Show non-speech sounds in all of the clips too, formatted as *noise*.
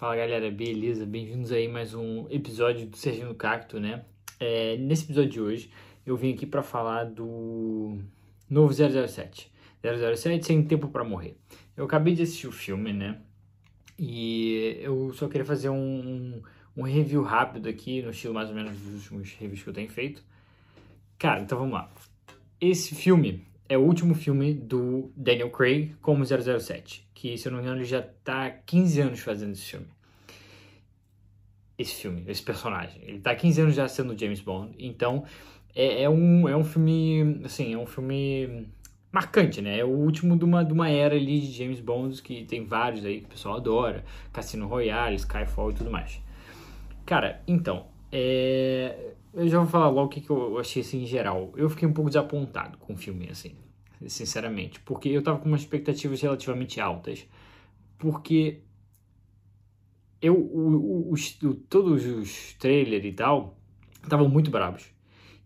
Fala galera, beleza? Bem-vindos aí a mais um episódio do Serginho Cacto, né? É, nesse episódio de hoje eu vim aqui para falar do novo 007. 007 Sem Tempo para Morrer. Eu acabei de assistir o filme, né? E eu só queria fazer um, um review rápido aqui, no estilo mais ou menos dos últimos reviews que eu tenho feito. Cara, então vamos lá. Esse filme é o último filme do Daniel Craig como 007, que se eu não me engano ele já está há 15 anos fazendo esse filme. Esse filme, esse personagem. Ele está há 15 anos já sendo James Bond, então é, é, um, é um filme, assim, é um filme marcante, né? É o último de uma, de uma era ali de James Bond, que tem vários aí que o pessoal adora, Cassino Royale, Skyfall e tudo mais. Cara, então, é... eu já vou falar logo o que, que eu achei assim em geral. Eu fiquei um pouco desapontado com o filme, assim, sinceramente, porque eu tava com umas expectativas relativamente altas, porque eu, o, o, os, todos os trailers e tal estavam muito bravos.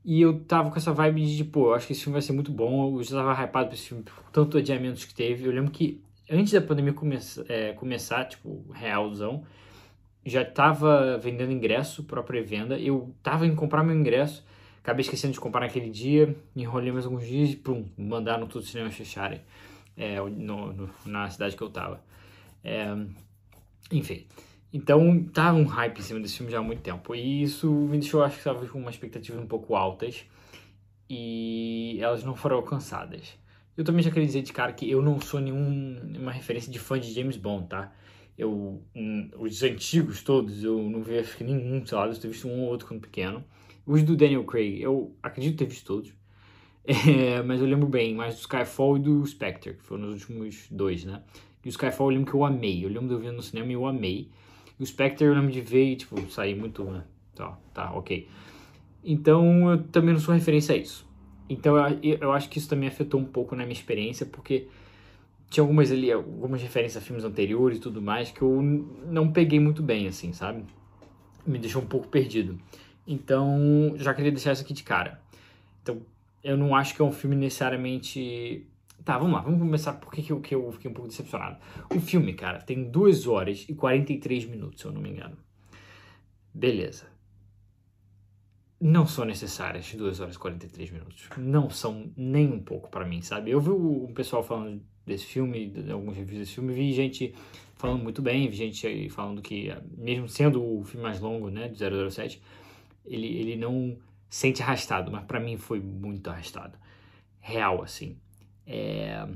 E eu tava com essa vibe de, pô, eu acho que esse filme vai ser muito bom. Eu já tava hypado pra esse filme por tanto adiamentos que teve. Eu lembro que antes da pandemia é, começar, tipo, realzão, já tava vendendo ingresso para pré-venda. Eu tava em comprar meu ingresso, acabei esquecendo de comprar naquele dia, enrolei mais alguns dias e pum, mandaram todos os cinemas fecharem é, no, no, na cidade que eu tava. É, enfim. Então, tá um hype em cima desse filme já há muito tempo. E isso me deixou, acho que estava com uma expectativa um pouco altas. E elas não foram alcançadas. Eu também já queria dizer de cara que eu não sou nenhuma referência de fã de James Bond, tá? Eu, um, os antigos todos, eu não que nenhum, sei lá, eu ter visto um ou outro quando pequeno. Os do Daniel Craig, eu acredito ter visto todos. *laughs* É, mas eu lembro bem mais do Skyfall e do Spectre, que foram os últimos dois, né? E o Skyfall eu lembro que eu amei. Eu lembro de eu ver no cinema e eu amei. E o Spectre eu lembro de ver e, tipo, sair muito, né? Tá, tá, ok. Então, eu também não sou referência a isso. Então, eu, eu acho que isso também afetou um pouco na minha experiência, porque tinha algumas ali, algumas referências a filmes anteriores e tudo mais que eu não peguei muito bem, assim, sabe? Me deixou um pouco perdido. Então, já queria deixar isso aqui de cara. Então, eu não acho que é um filme necessariamente Tá, vamos lá, vamos começar por que eu, que eu fiquei um pouco decepcionado. O filme, cara, tem 2 horas e 43 minutos, se eu não me engano. Beleza. Não são necessárias 2 horas e 43 minutos. Não são nem um pouco para mim, sabe? Eu vi o pessoal falando desse filme, de alguns reviews desse filme, vi gente falando muito bem, vi gente falando que, mesmo sendo o filme mais longo, né, do 007, ele, ele não sente arrastado, mas para mim foi muito arrastado. Real, assim. É...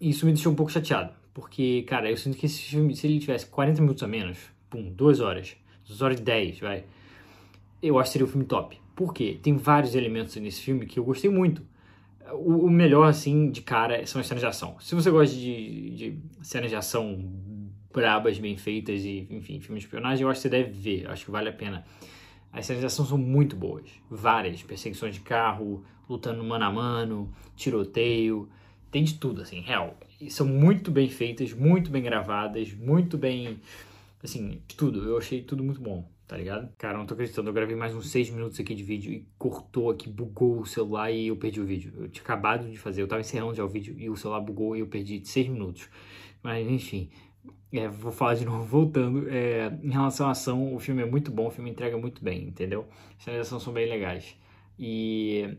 Isso me deixou um pouco chateado, porque, cara, eu sinto que esse filme, se ele tivesse 40 minutos a menos, pum, 2 horas, 2 horas e 10, vai, eu acho que seria um filme top. Por quê? Tem vários elementos nesse filme que eu gostei muito. O, o melhor, assim, de cara, são as cenas de ação. Se você gosta de, de cenas de ação brabas, bem feitas e, enfim, filme de espionagem, eu acho que você deve ver, acho que vale a pena. As cenas de ação são muito boas. Várias. Perseguições de carro, lutando mano a mano, tiroteio. Tem de tudo, assim, real. E são muito bem feitas, muito bem gravadas, muito bem. Assim, tudo. Eu achei tudo muito bom, tá ligado? Cara, não tô acreditando. Eu gravei mais uns 6 minutos aqui de vídeo e cortou aqui, bugou o celular e eu perdi o vídeo. Eu tinha acabado de fazer, eu tava encerrando já o vídeo e o celular bugou e eu perdi 6 minutos. Mas enfim, é, vou falar de *laughs* novo, voltando. É, em relação à ação, o filme é muito bom, o filme entrega muito bem, entendeu? As cenas de ação são bem legais. E.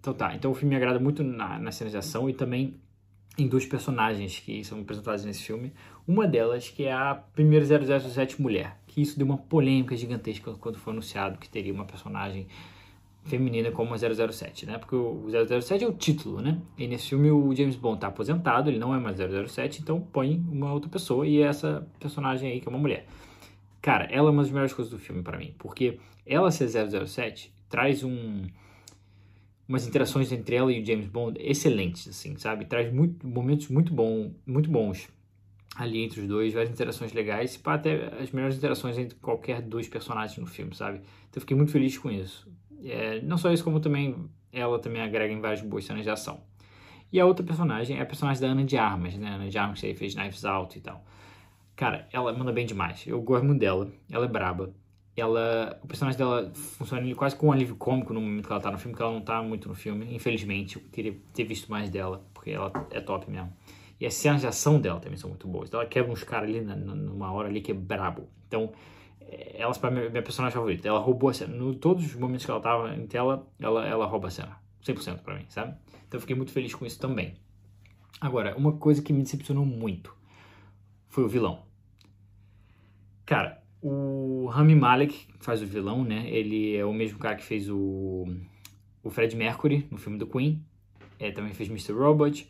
Então tá, então o filme me agrada muito na, nas de ação e também em dois personagens que são apresentados nesse filme. Uma delas que é a primeira 007 mulher, que isso deu uma polêmica gigantesca quando foi anunciado que teria uma personagem feminina como a 007, né? Porque o 007 é o título, né? E nesse filme o James Bond tá aposentado, ele não é mais 007, então põe uma outra pessoa e é essa personagem aí que é uma mulher. Cara, ela é uma das melhores coisas do filme para mim, porque ela ser 007 traz um umas interações entre ela e o James Bond excelentes, assim, sabe? Traz muito, momentos muito, bom, muito bons ali entre os dois, várias interações legais, e até as melhores interações entre qualquer dois personagens no filme, sabe? Então eu fiquei muito feliz com isso. É, não só isso, como também ela também agrega em várias boas cenas de ação. E a outra personagem é a personagem da Ana de Armas, né? Ana de Armas que fez Knives Out e tal. Cara, ela manda bem demais. Eu gosto muito dela. Ela é braba. Ela, o personagem dela funciona quase com um alívio cômico no momento que ela tá no filme, que ela não tá muito no filme. Infelizmente, eu queria ter visto mais dela, porque ela é top mesmo. E as cenas de ação dela também são muito boas. Ela quebra uns caras ali na, numa hora ali que é brabo. Então, é, ela para minha, minha personagem favorita. Ela roubou a cena. No todos os momentos que ela tava em tela, ela, ela rouba a cena. 100% para mim, sabe? Então eu fiquei muito feliz com isso também. Agora, uma coisa que me decepcionou muito foi o vilão. Cara, o Rami Malek faz o vilão, né? Ele é o mesmo cara que fez o, o Fred Mercury no filme do Queen. É, também fez Mr. Robot.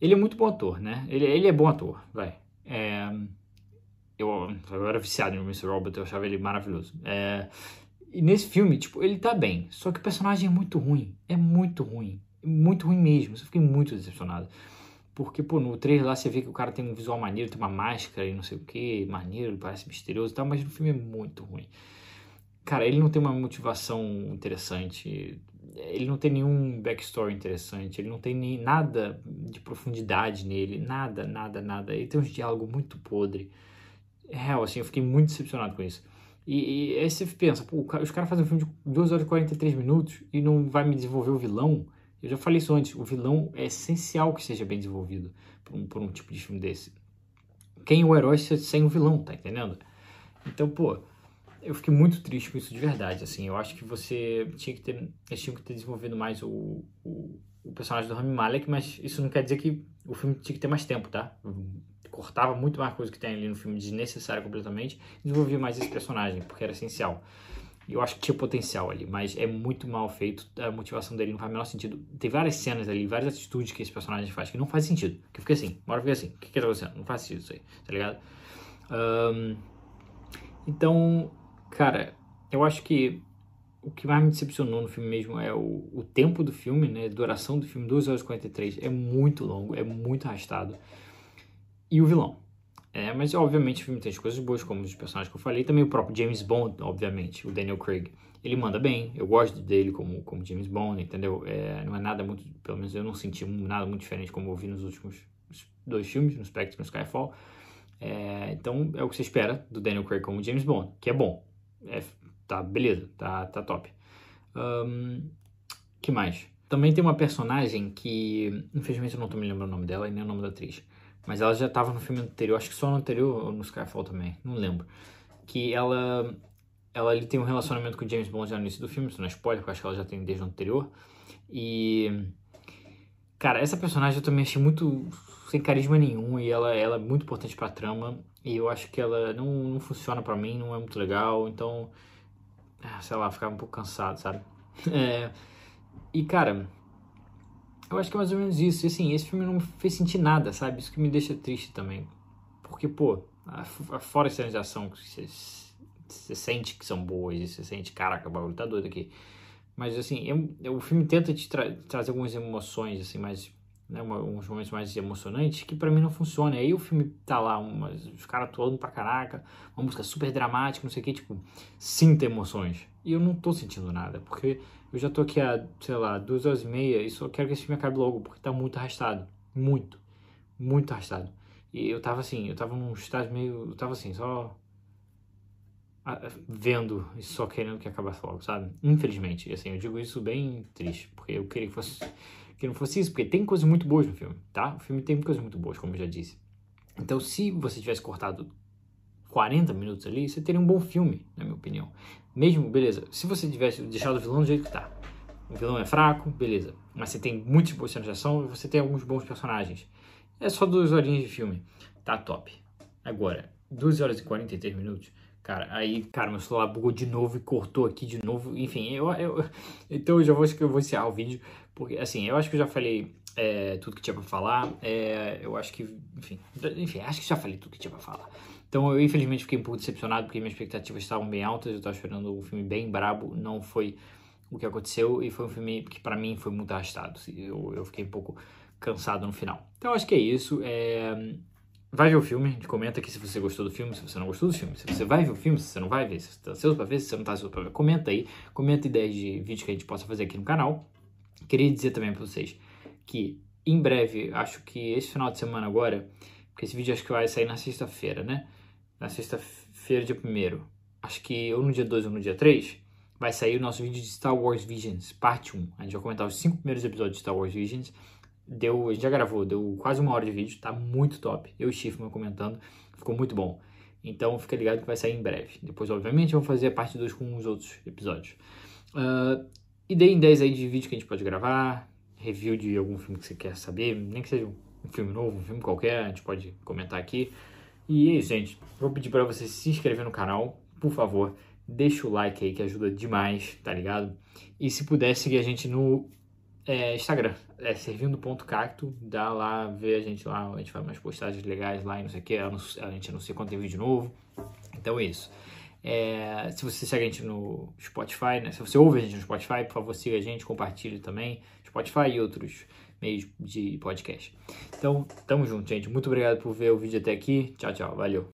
Ele é muito bom ator, né? Ele, ele é bom ator, vai. É, eu, eu era viciado no Mr. Robot, eu achava ele maravilhoso. É, e nesse filme, tipo, ele tá bem. Só que o personagem é muito ruim. É muito ruim. Muito ruim mesmo. Eu fiquei muito decepcionado. Porque, pô, no trailer lá você vê que o cara tem um visual maneiro, tem uma máscara e não sei o que, maneiro, parece misterioso e tal, mas no filme é muito ruim. Cara, ele não tem uma motivação interessante, ele não tem nenhum backstory interessante, ele não tem nem nada de profundidade nele, nada, nada, nada. Ele tem uns diálogos muito podre. Real, assim, eu fiquei muito decepcionado com isso. E, e aí você pensa, pô, os caras fazem um filme de 2 horas e 43 minutos e não vai me desenvolver o vilão. Eu já falei isso antes, o vilão é essencial que seja bem desenvolvido por um, por um tipo de filme desse. Quem é o herói sem o vilão, tá entendendo? Então, pô, eu fiquei muito triste com isso de verdade, assim, eu acho que você tinha que ter, eles tinham que ter desenvolvido mais o, o, o personagem do Rami Malek, mas isso não quer dizer que o filme tinha que ter mais tempo, tá? Cortava muito mais coisa que tem ali no filme desnecessária completamente, desenvolvia mais esse personagem, porque era essencial eu acho que tinha potencial ali, mas é muito mal feito. A motivação dele não faz o menor sentido. Tem várias cenas ali, várias atitudes que esse personagem faz que não faz sentido. Que fiquei assim, uma fiquei assim, o que que tá acontecendo? Não faz sentido isso aí, tá ligado? Um, então, cara, eu acho que o que mais me decepcionou no filme mesmo é o, o tempo do filme, né? A duração do filme, 2 horas e 43, é muito longo, é muito arrastado. E o vilão. É, mas obviamente o filme tem coisas boas, como os personagens que eu falei, também o próprio James Bond, obviamente, o Daniel Craig. Ele manda bem, eu gosto dele como, como James Bond, entendeu? É, não é nada muito, pelo menos eu não senti nada muito diferente como eu vi nos últimos dois filmes, no Spectre e no Skyfall. É, então é o que você espera do Daniel Craig como James Bond, que é bom. É, tá, beleza, tá, tá top. Um, que mais? Também tem uma personagem que, infelizmente eu não tô me lembrando o nome dela e nem o nome da atriz mas ela já estava no filme anterior, acho que só no anterior ou no Skyfall também, não lembro. Que ela ela ele tem um relacionamento com o James Bond já no início do filme, isso não é spoiler, porque eu acho que ela já tem desde o anterior. E cara, essa personagem eu também achei muito sem carisma nenhum e ela, ela é muito importante para a trama e eu acho que ela não, não funciona para mim, não é muito legal, então ah, sei lá, ficava um pouco cansado, sabe? *laughs* É, e cara, eu acho que é mais ou menos isso. E assim, esse filme não me fez sentir nada, sabe? Isso que me deixa triste também. Porque, pô, fora as cenas de ação que você, sente que são boas, e você sente, caraca, o bagulho tá doido aqui. Mas assim, eu, eu, o filme tenta te tra trazer algumas emoções, assim, mais. Né, uma, uns momentos mais emocionantes que para mim não funciona. Aí o filme tá lá, umas, os caras atuando pra caraca, uma música super dramática, não sei o que, tipo, sinta emoções. E eu não tô sentindo nada, porque eu já tô aqui há, sei lá, duas horas e meia e só quero que esse filme acabe logo, porque tá muito arrastado. Muito. Muito arrastado. E eu tava assim, eu tava num estágio meio. Eu tava assim, só. Vendo e só querendo que acabasse logo, sabe? Infelizmente. Assim, eu digo isso bem triste, porque eu queria que fosse. Que não fosse isso, porque tem coisas muito boas no filme, tá? O filme tem coisas muito boas, como eu já disse. Então, se você tivesse cortado 40 minutos ali, você teria um bom filme, na minha opinião. Mesmo, beleza, se você tivesse deixado o vilão do jeito que tá, o vilão é fraco, beleza, mas você tem muitas boas cenas de ação e você tem alguns bons personagens. É só duas horinhas de filme, tá top. Agora, 2 horas e 43 minutos, cara, aí, cara, meu celular bugou de novo e cortou aqui de novo, enfim, eu, eu *laughs* então eu já vou, eu vou encerrar o vídeo, porque, assim, eu acho que eu já falei é, tudo que tinha pra falar, é, eu acho que, enfim, enfim, acho que já falei tudo que tinha pra falar. Então eu infelizmente fiquei um pouco decepcionado porque minhas expectativas estavam bem altas, eu estava esperando um filme bem brabo, não foi o que aconteceu e foi um filme que para mim foi muito arrastado. Eu, eu fiquei um pouco cansado no final. Então acho que é isso. É... Vai ver o filme, comenta aqui se você gostou do filme, se você não gostou do filme, se você vai ver o filme, se você não vai ver, se você está ansioso para ver, se você não está ansioso para ver, comenta aí, comenta ideias de vídeos que a gente possa fazer aqui no canal. Queria dizer também para vocês que em breve, acho que esse final de semana agora, porque esse vídeo acho que vai sair na sexta-feira, né? na sexta-feira, dia 1 acho que ou no dia 2 ou no dia 3, vai sair o nosso vídeo de Star Wars Visions, parte 1. A gente vai comentar os cinco primeiros episódios de Star Wars Visions. Deu, a gente já gravou, deu quase uma hora de vídeo, tá muito top. Eu e Schiffman comentando, ficou muito bom. Então fica ligado que vai sair em breve. Depois, obviamente, vamos fazer a parte 2 com os outros episódios. Uh, e deem 10 aí de vídeo que a gente pode gravar, review de algum filme que você quer saber, nem que seja um filme novo, um filme qualquer, a gente pode comentar aqui. E é isso, gente. Vou pedir para você se inscrever no canal, por favor. Deixa o like aí que ajuda demais, tá ligado? E se puder seguir a gente no é, Instagram, é servindo.cacto, dá lá, vê a gente lá, a gente faz umas postagens legais lá e não sei o que, a gente anuncia quando tem vídeo novo. Então é isso. É, se você segue a gente no Spotify, né? Se você ouve a gente no Spotify, por favor, siga a gente, compartilhe também. Spotify e outros meios de podcast. Então, tamo junto, gente. Muito obrigado por ver o vídeo até aqui. Tchau, tchau. Valeu.